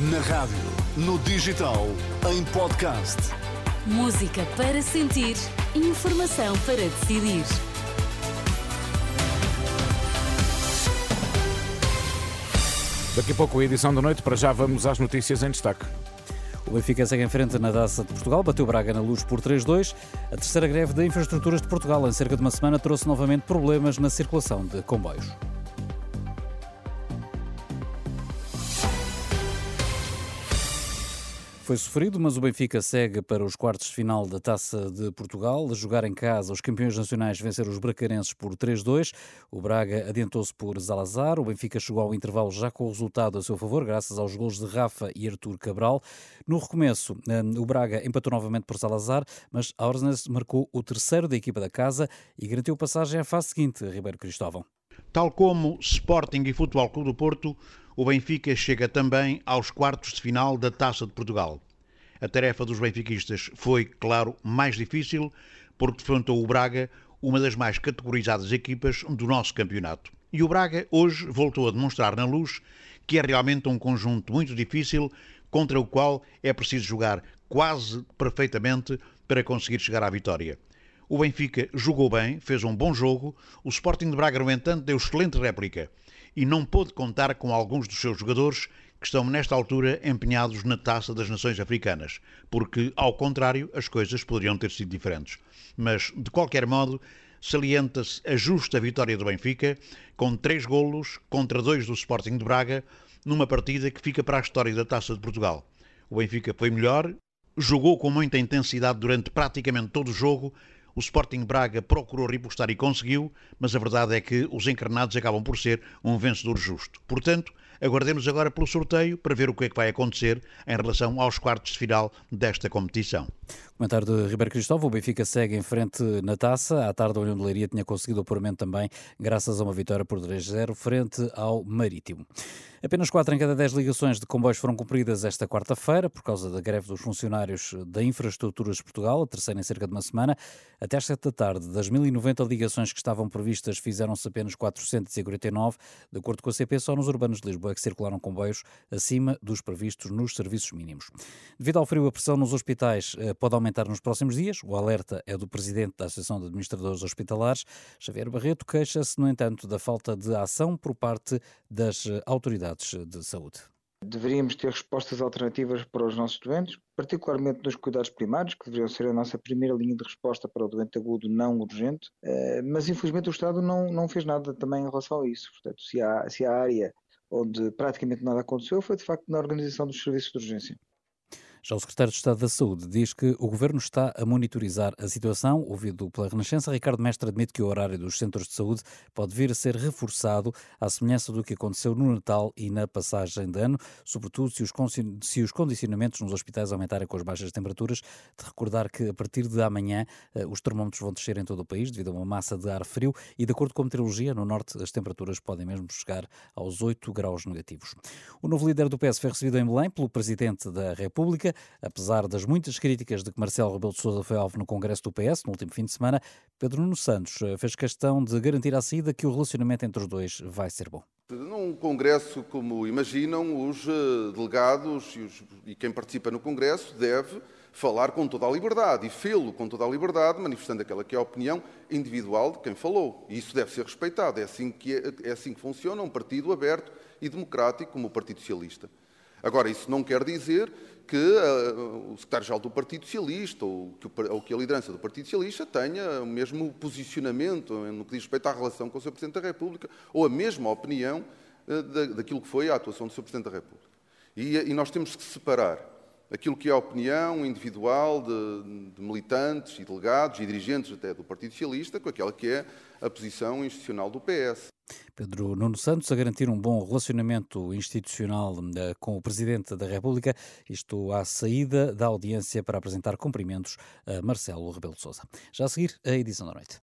Na rádio, no digital, em podcast. Música para sentir, informação para decidir. Daqui a pouco a edição da noite, para já vamos às notícias em destaque. O Benfica segue em frente na Taça de Portugal, bateu Braga na luz por 3-2. A terceira greve de infraestruturas de Portugal, em cerca de uma semana, trouxe novamente problemas na circulação de comboios. Foi sofrido, mas o Benfica segue para os quartos de final da Taça de Portugal. A jogar em casa, os campeões nacionais venceram os bracarenses por 3-2. O Braga adiantou-se por Zalazar. O Benfica chegou ao intervalo já com o resultado a seu favor, graças aos gols de Rafa e Artur Cabral. No recomeço, eh, o Braga empatou novamente por Zalazar, mas Aursnes marcou o terceiro da equipa da casa e garantiu passagem à fase seguinte, Ribeiro Cristóvão. Tal como Sporting e Futebol Clube do Porto, o Benfica chega também aos quartos de final da Taça de Portugal. A tarefa dos benfiquistas foi, claro, mais difícil, porque defrontou o Braga, uma das mais categorizadas equipas do nosso campeonato. E o Braga hoje voltou a demonstrar na luz que é realmente um conjunto muito difícil contra o qual é preciso jogar quase perfeitamente para conseguir chegar à vitória. O Benfica jogou bem, fez um bom jogo, o Sporting de Braga, no entanto, deu excelente réplica e não pôde contar com alguns dos seus jogadores que estão nesta altura empenhados na taça das nações africanas, porque, ao contrário, as coisas poderiam ter sido diferentes. Mas, de qualquer modo, salienta-se a justa vitória do Benfica, com três golos contra dois do Sporting de Braga, numa partida que fica para a história da Taça de Portugal. O Benfica foi melhor, jogou com muita intensidade durante praticamente todo o jogo, o Sporting Braga procurou repostar e conseguiu, mas a verdade é que os encarnados acabam por ser um vencedor justo. Portanto, aguardemos agora pelo sorteio para ver o que é que vai acontecer em relação aos quartos de final desta competição. Comentário de Ribeiro Cristóvão, o Benfica segue em frente na taça. À tarde, o União de Leiria tinha conseguido o apuramento também, graças a uma vitória por 3-0 frente ao Marítimo. Apenas 4 em cada 10 ligações de comboios foram cumpridas esta quarta-feira, por causa da greve dos funcionários da Infraestruturas de Portugal, a terceira em cerca de uma semana. Até às 7 da tarde, das 1.090 ligações que estavam previstas, fizeram-se apenas 449. De acordo com a CP, só nos urbanos de Lisboa é que circularam comboios acima dos previstos nos serviços mínimos. Devido ao frio, a pressão nos hospitais eh, pode aumentar nos próximos dias. O alerta é do presidente da Associação de Administradores Hospitalares, Xavier Barreto, queixa-se, no entanto, da falta de ação por parte das eh, autoridades de saúde. Deveríamos ter respostas alternativas para os nossos doentes, particularmente nos cuidados primários, que deveriam ser a nossa primeira linha de resposta para o doente agudo não urgente, eh, mas infelizmente o Estado não, não fez nada também em relação a isso. Portanto, se há, se há área onde praticamente nada aconteceu, foi de facto na organização dos serviços de urgência. Já o secretário de Estado da Saúde diz que o governo está a monitorizar a situação. Ouvido pela Renascença, Ricardo Mestre admite que o horário dos centros de saúde pode vir a ser reforçado, à semelhança do que aconteceu no Natal e na passagem de ano, sobretudo se os, se os condicionamentos nos hospitais aumentarem com as baixas temperaturas. De recordar que a partir de amanhã eh, os termómetros vão descer em todo o país devido a uma massa de ar frio e, de acordo com a meteorologia, no norte as temperaturas podem mesmo chegar aos 8 graus negativos. O novo líder do PS foi recebido em Belém pelo Presidente da República. Apesar das muitas críticas de que Marcelo Rebelo de Sousa foi alvo no Congresso do PS no último fim de semana, Pedro Nuno Santos eh, fez questão de garantir à saída que o relacionamento entre os dois vai ser bom. Num congresso como imaginam, os eh, delegados e, os, e quem participa no congresso deve falar com toda a liberdade e fê-lo com toda a liberdade, manifestando aquela que é a opinião individual de quem falou. E isso deve ser respeitado. É assim que, é, é assim que funciona um partido aberto e democrático como o Partido Socialista. Agora, isso não quer dizer que uh, o secretário-geral do Partido Socialista ou que, o, ou que, a liderança do Partido Socialista tenha o mesmo posicionamento no que diz respeito à relação com o Sr. Presidente da República ou a mesma opinião uh, da, daquilo que foi a atuação do Sr. Presidente da República. E, e, nós temos que separar aquilo que é a opinião individual de, de militantes e delegados e dirigentes até do Partido Socialista com aquela que é a posição institucional do PS. Pedro Nuno Santos a garantir um bom relacionamento institucional eh, com o Presidente da República, isto à saída da audiência para apresentar cumprimentos a Marcelo Rebelo de Sousa. Já a seguir, a edição da noite.